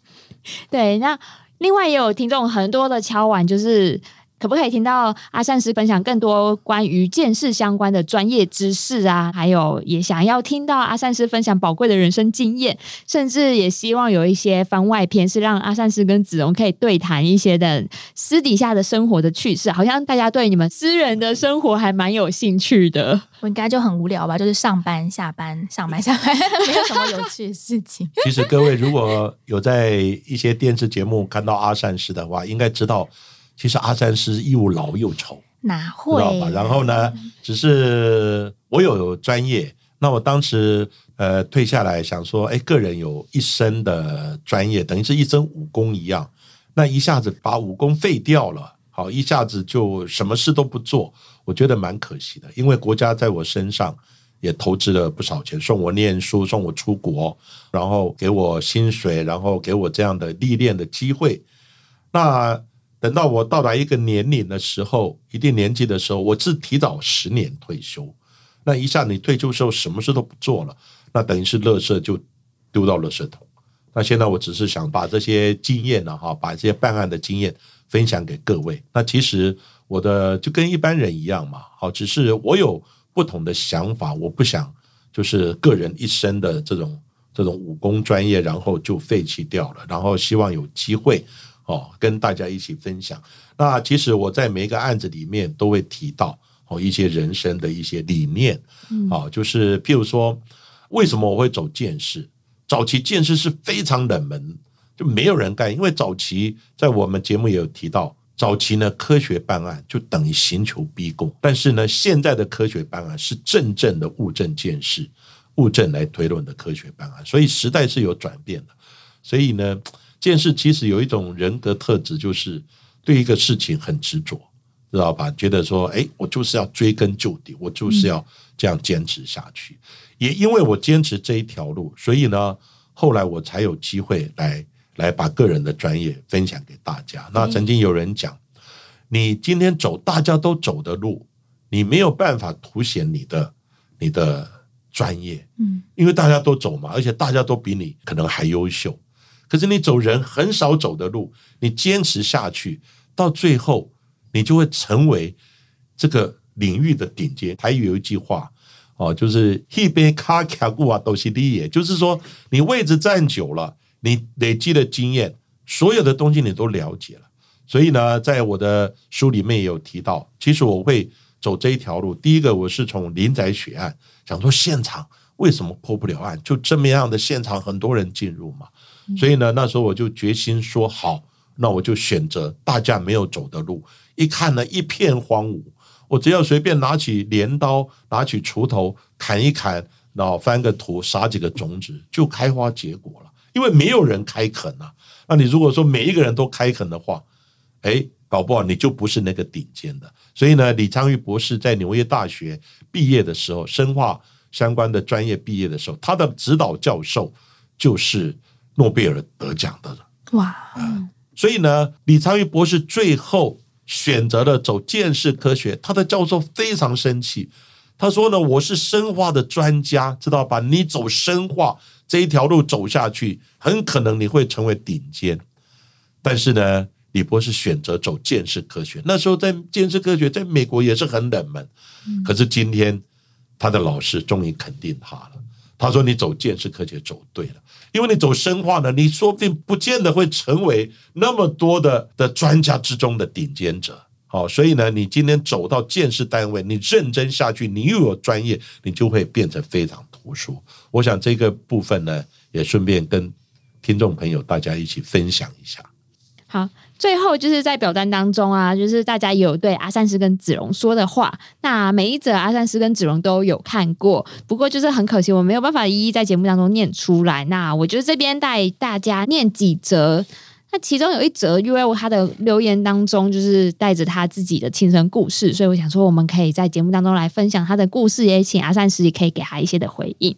对，那另外也有听众很多的敲碗，就是可不可以听到阿善师分享更多关于剑士相关的专业知识啊？还有也想要听到阿善师分享宝贵的人生经验，甚至也希望有一些番外篇是让阿善师跟子荣可以对谈一些的私底下的生活的趣事。好像大家对你们私人的生活还蛮有兴趣的。我应该就很无聊吧，就是上班下班上班下班，没有什么有趣的事情。其实各位如果有在一些电视节目看到阿善师的话，应该知道，其实阿三师又老又丑。哪知道吧？会？然后呢，只是我有专业，那我当时呃退下来想说，哎，个人有一身的专业，等于是一身武功一样，那一下子把武功废掉了，好，一下子就什么事都不做，我觉得蛮可惜的，因为国家在我身上。也投资了不少钱，送我念书，送我出国，然后给我薪水，然后给我这样的历练的机会。那等到我到达一个年龄的时候，一定年纪的时候，我是提早十年退休。那一下你退休之后什么事都不做了，那等于是垃圾就丢到垃圾桶。那现在我只是想把这些经验呢，哈，把这些办案的经验分享给各位。那其实我的就跟一般人一样嘛，好，只是我有不同的想法，我不想就是个人一生的这种这种武功专业，然后就废弃掉了，然后希望有机会哦跟大家一起分享。那其实我在每一个案子里面都会提到哦一些人生的一些理念，啊，就是譬如说为什么我会走剑士？早期剑士是非常冷门，就没有人干，因为早期在我们节目也有提到。早期呢，科学办案就等于刑求逼供，但是呢，现在的科学办案是真正的物证见识、物证来推论的科学办案，所以时代是有转变的。所以呢，见识其实有一种人格特质，就是对一个事情很执着，知道吧？觉得说，哎，我就是要追根究底，我就是要这样坚持下去。也因为我坚持这一条路，所以呢，后来我才有机会来。来把个人的专业分享给大家。那曾经有人讲，你今天走大家都走的路，你没有办法凸显你的你的专业，嗯，因为大家都走嘛，而且大家都比你可能还优秀。可是你走人很少走的路，你坚持下去，到最后你就会成为这个领域的顶尖。台语有一句话哦，就是一杯卡卡固啊都是第一，就是说你位置站久了。你累积的经验，所有的东西你都了解了，所以呢，在我的书里面也有提到，其实我会走这一条路。第一个，我是从林宅血案，想说现场为什么破不了案，就这么样的现场很多人进入嘛，所以呢，那时候我就决心说好，那我就选择大家没有走的路。一看呢，一片荒芜，我只要随便拿起镰刀，拿起锄头砍一砍，然后翻个土，撒几个种子，就开花结果了。因为没有人开垦啊，那你如果说每一个人都开垦的话，哎，搞不好你就不是那个顶尖的。所以呢，李昌钰博士在纽约大学毕业的时候，生化相关的专业毕业的时候，他的指导教授就是诺贝尔得奖的人。哇，所以呢，李昌钰博士最后选择了走见识科学，他的教授非常生气，他说呢：“我是生化的专家，知道吧？你走生化。”这一条路走下去，很可能你会成为顶尖。但是呢，李博士选择走见识科学。那时候在见识科学在美国也是很冷门。可是今天他的老师终于肯定他了。他说：“你走见识科学走对了，因为你走生化呢，你说不定不见得会成为那么多的的专家之中的顶尖者。好，所以呢，你今天走到建设单位，你认真下去，你又有专业，你就会变成非常突出。我想这个部分呢，也顺便跟听众朋友大家一起分享一下。好，最后就是在表单当中啊，就是大家有对阿善师跟子荣说的话，那每一则阿善师跟子荣都有看过，不过就是很可惜，我没有办法一一在节目当中念出来。那我就这边带大家念几则。那其中有一则，因为他的留言当中就是带着他自己的亲身故事，所以我想说，我们可以在节目当中来分享他的故事，也请阿善师也可以给他一些的回应。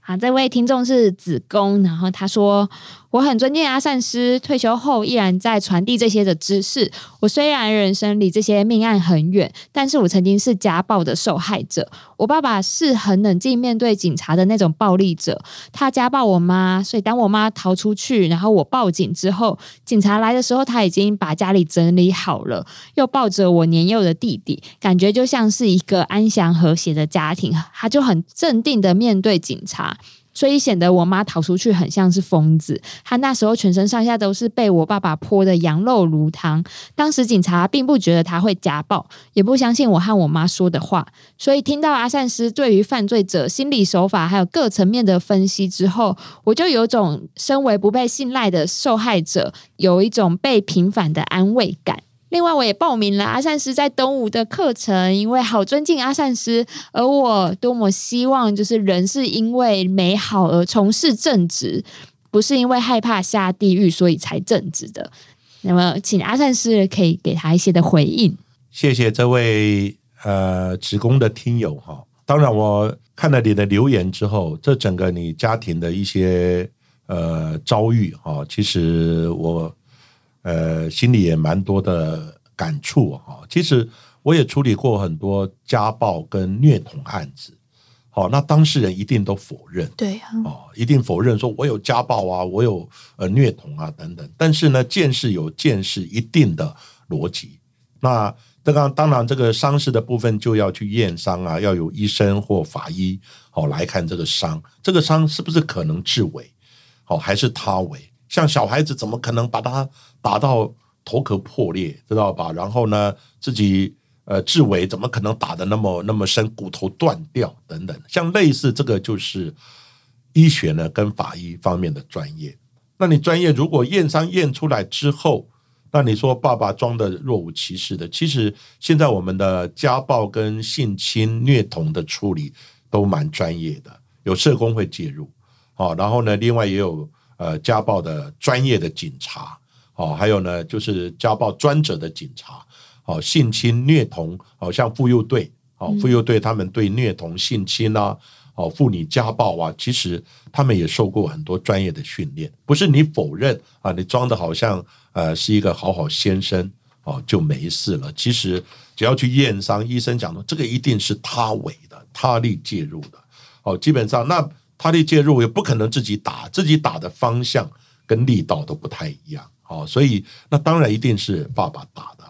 好，这位听众是子宫，然后他说。我很尊敬阿善师，退休后依然在传递这些的知识。我虽然人生离这些命案很远，但是我曾经是家暴的受害者。我爸爸是很冷静面对警察的那种暴力者，他家暴我妈，所以当我妈逃出去，然后我报警之后，警察来的时候，他已经把家里整理好了，又抱着我年幼的弟弟，感觉就像是一个安详和谐的家庭。他就很镇定的面对警察。所以显得我妈逃出去很像是疯子。她那时候全身上下都是被我爸爸泼的羊肉炉汤。当时警察并不觉得他会家暴，也不相信我和我妈说的话。所以听到阿善师对于犯罪者心理手法还有各层面的分析之后，我就有种身为不被信赖的受害者，有一种被平反的安慰感。另外，我也报名了阿善师在东吴的课程，因为好尊敬阿善师，而我多么希望，就是人是因为美好而从事正直，不是因为害怕下地狱所以才正直的。那么，请阿善师可以给他一些的回应。谢谢这位呃职工的听友哈。当然，我看了你的留言之后，这整个你家庭的一些呃遭遇哈，其实我。呃，心里也蛮多的感触哈。其实我也处理过很多家暴跟虐童案子，好，那当事人一定都否认，对啊，哦，一定否认说我有家暴啊，我有呃虐童啊等等。但是呢，见事有见识一定的逻辑。那这个当然，这个伤势的部分就要去验伤啊，要有医生或法医哦来看这个伤，这个伤是不是可能致伪，好还是他伪？像小孩子怎么可能把他打到头壳破裂，知道吧？然后呢，自己呃至尾怎么可能打的那么那么深，骨头断掉等等。像类似这个就是医学呢跟法医方面的专业。那你专业如果验伤验出来之后，那你说爸爸装的若无其事的，其实现在我们的家暴跟性侵虐童的处理都蛮专业的，有社工会介入，好，然后呢，另外也有。呃，家暴的专业的警察，哦，还有呢，就是家暴专责的警察，哦，性侵虐童，好像妇幼队，哦，妇幼队他们对虐童、性侵啊，哦，妇女家暴啊，其实他们也受过很多专业的训练，不是你否认啊，你装的好像呃是一个好好先生哦就没事了，其实只要去验伤，医生讲的这个一定是他伪的，他力介入的，哦，基本上那。他的介入也不可能自己打，自己打的方向跟力道都不太一样，哦，所以那当然一定是爸爸打的，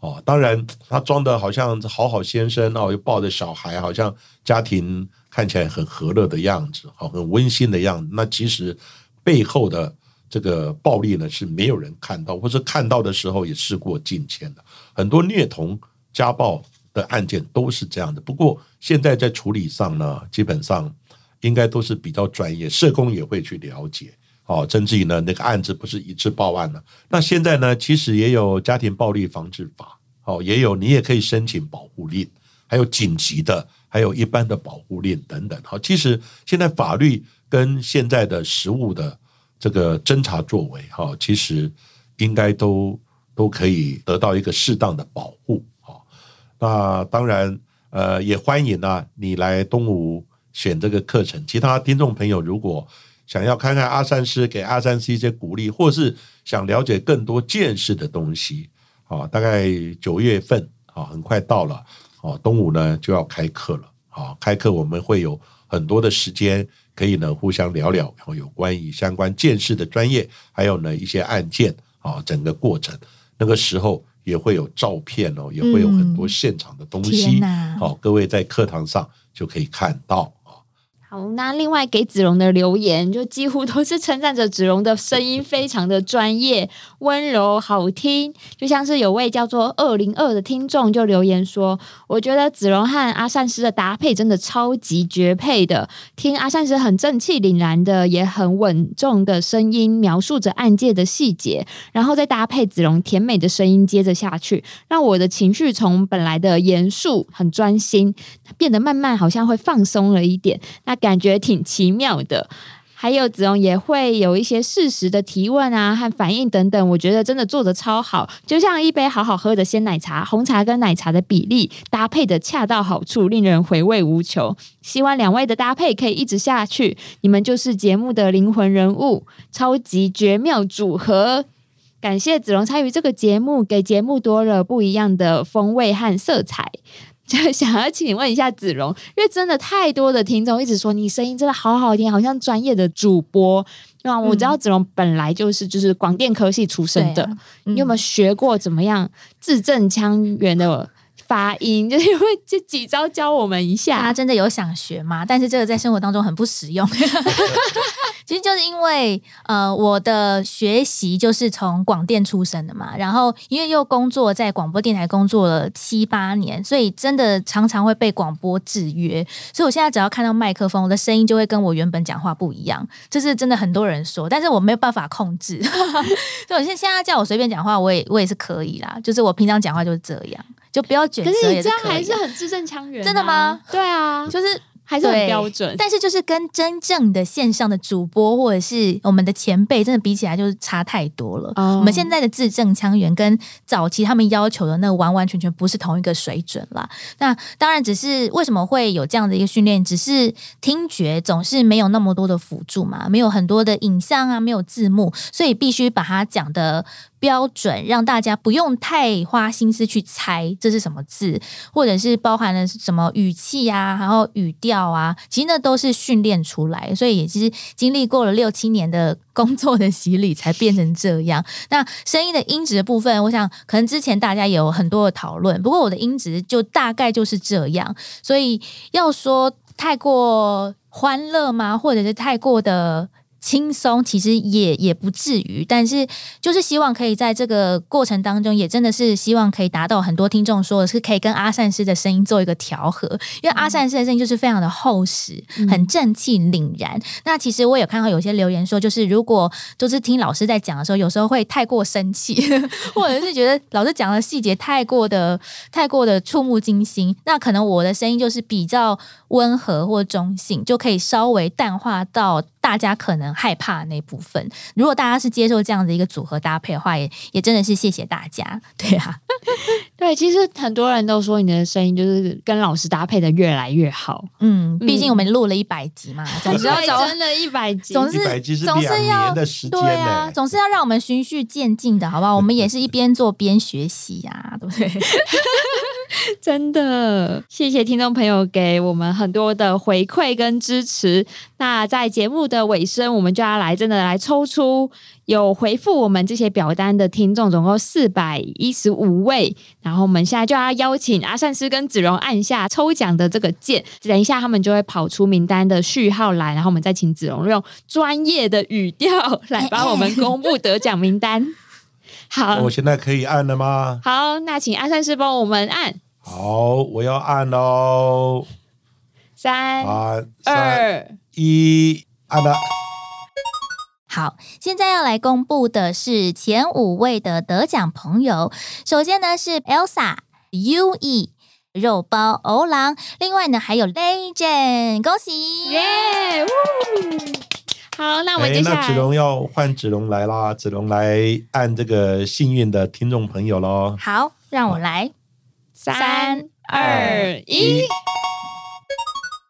哦，当然他装的好像好好先生哦，又抱着小孩，好像家庭看起来很和乐的样子，好，很温馨的样子。那其实背后的这个暴力呢，是没有人看到，或者看到的时候也事过境迁的。很多虐童、家暴的案件都是这样的。不过现在在处理上呢，基本上。应该都是比较专业，社工也会去了解哦。甚至于呢，那个案子不是一次报案了。那现在呢，其实也有家庭暴力防治法，哦，也有你也可以申请保护令，还有紧急的，还有一般的保护令等等。好，其实现在法律跟现在的实务的这个侦查作为，哈，其实应该都都可以得到一个适当的保护。好，那当然，呃，也欢迎呢你来东吴。选这个课程，其他听众朋友如果想要看看阿三师给阿三师一些鼓励，或是想了解更多见识的东西，啊，大概九月份啊，很快到了，哦，东吴呢就要开课了，啊，开课我们会有很多的时间可以呢互相聊聊，然后有关于相关见识的专业，还有呢一些案件啊，整个过程，那个时候也会有照片哦，也会有很多现场的东西，好，各位在课堂上就可以看到。好，那另外给子荣的留言就几乎都是称赞着子荣的声 音非常的专业、温柔、好听，就像是有位叫做二零二的听众就留言说：“我觉得子荣和阿善师的搭配真的超级绝配的，听阿善师很正气凛然的，也很稳重的声音描述着案件的细节，然后再搭配子荣甜美的声音接着下去，让我的情绪从本来的严肃、很专心，变得慢慢好像会放松了一点。”那感觉挺奇妙的。还有子荣也会有一些适时的提问啊和反应等等，我觉得真的做的超好，就像一杯好好喝的鲜奶茶，红茶跟奶茶的比例搭配的恰到好处，令人回味无穷。希望两位的搭配可以一直下去，你们就是节目的灵魂人物，超级绝妙组合。感谢子荣参与这个节目，给节目多了不一样的风味和色彩。就 想要请问一下子荣，因为真的太多的听众一直说你声音真的好好听，好像专业的主播。那我知道子荣本来就是就是广电科系出身的，你有没有学过怎么样字正腔圆的发音？就是会这几招教我们一大家下。真的有想学吗？但是这个在生活当中很不实用。其实就是因为呃，我的学习就是从广电出身的嘛，然后因为又工作在广播电台工作了七八年，所以真的常常会被广播制约。所以我现在只要看到麦克风，我的声音就会跟我原本讲话不一样，这是真的很多人说，但是我没有办法控制。所以我现现在叫我随便讲话，我也我也是可以啦，就是我平常讲话就是这样，就不要卷舌可是你这样还是很字正腔圆、真的吗？对啊，就是还是很标准。但是就是跟真正的线上的主播或者是我们的前辈，真的比起来就是差太多了。哦我们现在的字正腔圆跟早期他们要求的那个完完全全不是同一个水准啦。那当然只是为什么会有这样的一个训练，只是听觉总是没有那么多的辅助嘛，没有很多的影像啊，没有字幕，所以必须把它讲的。标准让大家不用太花心思去猜这是什么字，或者是包含了什么语气啊，然后语调啊，其实那都是训练出来，所以也是经历过了六七年的工作的洗礼，才变成这样。那声音的音质的部分，我想可能之前大家也有很多的讨论，不过我的音质就大概就是这样，所以要说太过欢乐吗，或者是太过的。轻松其实也也不至于，但是就是希望可以在这个过程当中，也真的是希望可以达到很多听众说的是可以跟阿善师的声音做一个调和，因为阿善师的声音就是非常的厚实，很正气凛然。那其实我有看到有些留言说，就是如果就是听老师在讲的时候，有时候会太过生气，或者是觉得老师讲的细节太过的太过的触目惊心，那可能我的声音就是比较温和或中性，就可以稍微淡化到大家可能害怕的那部分。如果大家是接受这样的一个组合搭配的话，也也真的是谢谢大家。对啊，对，其实很多人都说你的声音就是跟老师搭配的越来越好，嗯，毕竟我们录了一百集嘛，总是要对找。真的一百集，总是100集是总是两要年的时间对啊，总是要让我们循序渐进的，好不好？我们也是一边做边学习呀、对不对？真的，谢谢听众朋友给我们很多的回馈跟支持。那在节目的尾声，我们就要来真的来抽出有回复我们这些表单的听众，总共四百一十五位。然后我们现在就要邀请阿善师跟子荣按下抽奖的这个键，等一下他们就会跑出名单的序号来，然后我们再请子荣用专业的语调来帮我们公布得奖名单。好我现在可以按了吗？好，那请阿善师帮我们按好，我要按喽！三二。一，按了。好，现在要来公布的是前五位的得奖朋友。首先呢是 Elsa、U E、肉包、欧郎，另外呢还有 Legend，恭喜！耶！呜好，那我们哎，接下来那子龙要换子龙来啦，子龙来按这个幸运的听众朋友喽。好，让我来。三二一，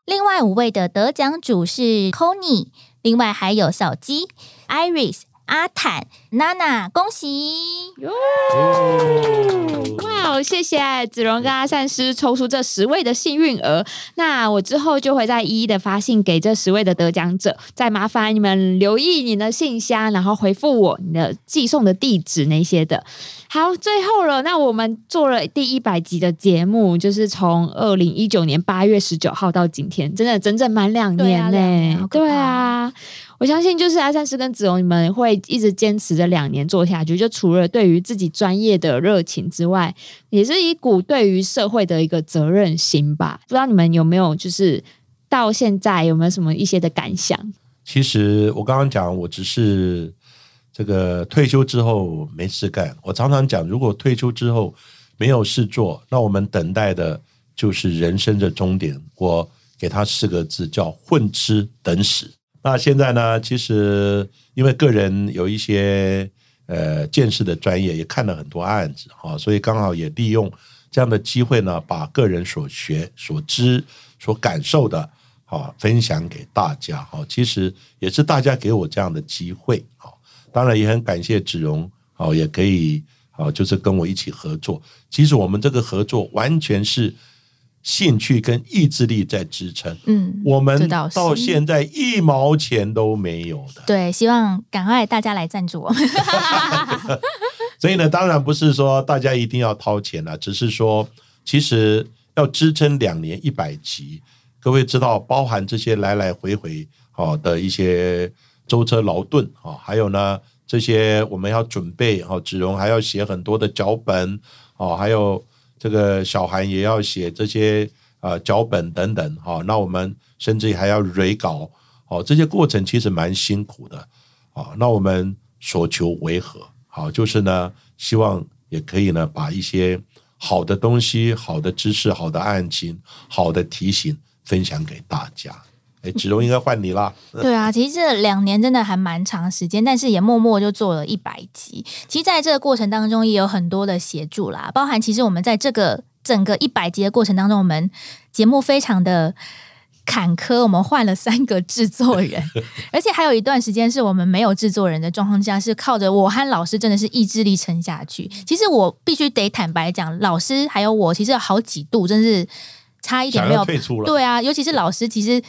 另外五位的得奖主是 c o n y 另外还有小鸡、Iris、阿坦、娜娜，恭喜！哦哇哦！谢谢子荣跟阿善师抽出这十位的幸运儿。那我之后就会再一一的发信给这十位的得奖者，再麻烦你们留意你的信箱，然后回复我你的寄送的地址那些的。好，最后了，那我们做了第一百集的节目，就是从二零一九年八月十九号到今天，真的整整满两年呢、对啊，我相信就是阿善师跟子荣，你们会一直坚持着两年做下去。就除了对于自己专业的热情之外，也是一股对于社会的一个责任心吧。不知道你们有没有就是到现在有没有什么一些的感想？其实我刚刚讲，我只是这个退休之后没事干。我常常讲，如果退休之后没有事做，那我们等待的就是人生的终点。我给他四个字，叫混吃等死。那现在呢，其实因为个人有一些呃见识的专业，也看了很多案子哈，所以刚好也利用这样的机会呢，把个人所学、所知、所感受的，好分享给大家哈。其实也是大家给我这样的机会好，当然也很感谢子荣，好也可以好就是跟我一起合作。其实我们这个合作完全是。兴趣跟意志力在支撑，嗯，我们到现在一毛钱都没有的，对，希望赶快大家来赞助我们。所以呢，当然不是说大家一定要掏钱了，只是说其实要支撑两年一百集，各位知道，包含这些来来回回好的一些舟车劳顿啊，还有呢这些我们要准备哦，子荣还要写很多的脚本哦，还有。这个小韩也要写这些啊脚本等等，哈，那我们甚至还要蕊稿，哦，这些过程其实蛮辛苦的，啊，那我们所求为何？好，就是呢，希望也可以呢，把一些好的东西、好的知识、好的案情、好的提醒分享给大家。哎，子荣应该换你啦。对啊，其实这两年真的还蛮长时间，但是也默默就做了一百集。其实在这个过程当中，也有很多的协助啦，包含其实我们在这个整个一百集的过程当中，我们节目非常的坎坷，我们换了三个制作人，而且还有一段时间是我们没有制作人的状况下，是靠着我和老师真的是意志力撑下去。其实我必须得坦白讲，老师还有我，其实有好几度真是。差一点没有退出了，对啊，尤其是老师，其实，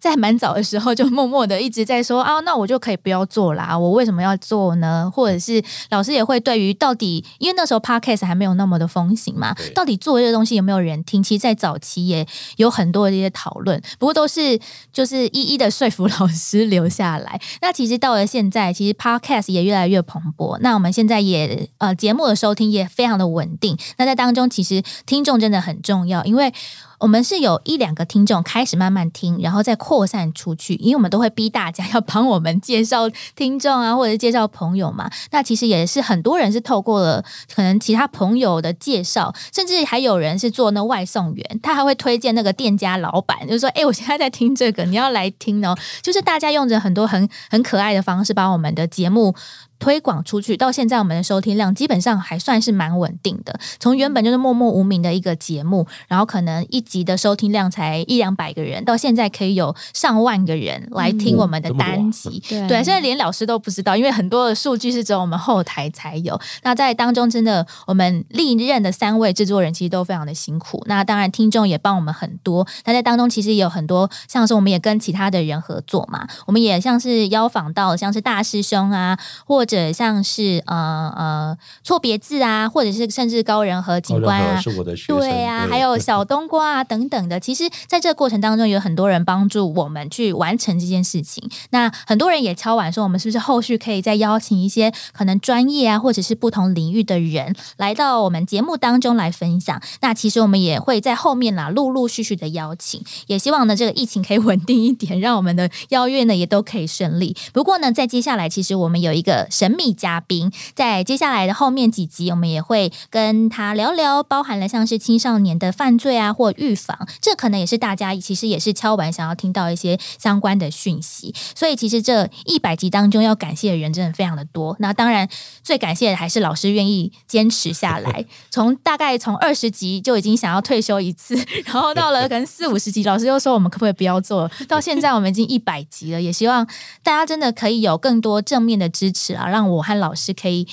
在蛮早的时候就默默的一直在说啊，那我就可以不要做啦，我为什么要做呢？或者是老师也会对于到底，因为那时候 podcast 还没有那么的风行嘛，到底做这个东西有没有人听？其实，在早期也有很多的一些讨论，不过都是就是一一的说服老师留下来。那其实到了现在，其实 podcast 也越来越蓬勃。那我们现在也呃节目的收听也非常的稳定。那在当中，其实听众真的很重要，因为。我们是有一两个听众开始慢慢听，然后再扩散出去，因为我们都会逼大家要帮我们介绍听众啊，或者介绍朋友嘛。那其实也是很多人是透过了可能其他朋友的介绍，甚至还有人是做那外送员，他还会推荐那个店家老板，就是说：“哎，我现在在听这个，你要来听哦。”就是大家用着很多很很可爱的方式把我们的节目。推广出去到现在，我们的收听量基本上还算是蛮稳定的。从原本就是默默无名的一个节目，然后可能一集的收听量才一两百个人，到现在可以有上万个人来听我们的单集。对，现在连老师都不知道，因为很多的数据是只有我们后台才有。那在当中，真的我们历任的三位制作人其实都非常的辛苦。那当然，听众也帮我们很多。那在当中，其实也有很多，像是我们也跟其他的人合作嘛，我们也像是邀访到像是大师兄啊，或者像是呃呃错别字啊，或者是甚至高人和警官啊，对啊，还有小冬瓜啊等等的。其实，在这个过程当中，有很多人帮助我们去完成这件事情。那很多人也敲碗说，我们是不是后续可以再邀请一些可能专业啊，或者是不同领域的人来到我们节目当中来分享？那其实我们也会在后面啦，陆陆续续的邀请，也希望呢这个疫情可以稳定一点，让我们的邀约呢也都可以顺利。不过呢，在接下来，其实我们有一个神秘。嘉宾在接下来的后面几集，我们也会跟他聊聊，包含了像是青少年的犯罪啊，或预防，这可能也是大家其实也是敲完想要听到一些相关的讯息。所以其实这一百集当中要感谢的人真的非常的多。那当然最感谢的还是老师愿意坚持下来，从大概从二十集就已经想要退休一次，然后到了可能四五十集，老师又说我们可不可以不要做？到现在我们已经一百集了，也希望大家真的可以有更多正面的支持啊，让我。和老师可以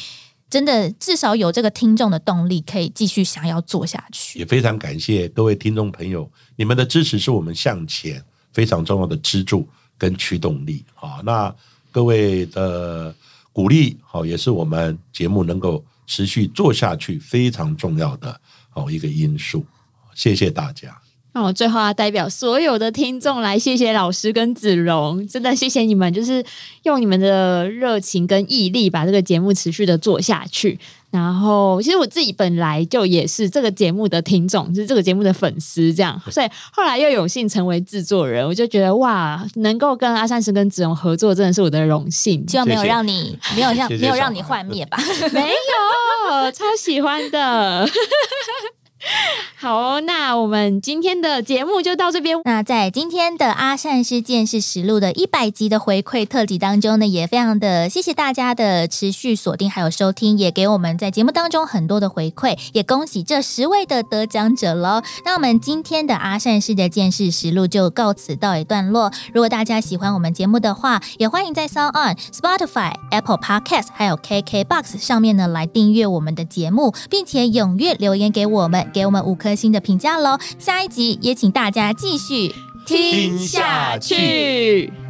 真的至少有这个听众的动力，可以继续想要做下去。也非常感谢各位听众朋友，你们的支持是我们向前非常重要的支柱跟驱动力啊！那各位的鼓励，好也是我们节目能够持续做下去非常重要的好一个因素。谢谢大家。那我最后要代表所有的听众来谢谢老师跟子荣，真的谢谢你们，就是用你们的热情跟毅力把这个节目持续的做下去。然后，其实我自己本来就也是这个节目的听众，就是这个节目的粉丝，这样，所以后来又有幸成为制作人，我就觉得哇，能够跟阿善师跟子荣合作，真的是我的荣幸。希望没有让你没有让没有让你幻灭吧？没有，超喜欢的。好哦，那我们今天的节目就到这边。那在今天的阿善是见识实录的一百集的回馈特辑当中呢，也非常的谢谢大家的持续锁定还有收听，也给我们在节目当中很多的回馈，也恭喜这十位的得奖者喽。那我们今天的阿善师的见识实录就告此告一段落。如果大家喜欢我们节目的话，也欢迎在 Sound On、Spotify、Apple Podcast 还有 KK Box 上面呢来订阅我们的节目，并且踊跃留言给我们，给我们五颗星的评价喽。下一集也请大家继续听下去。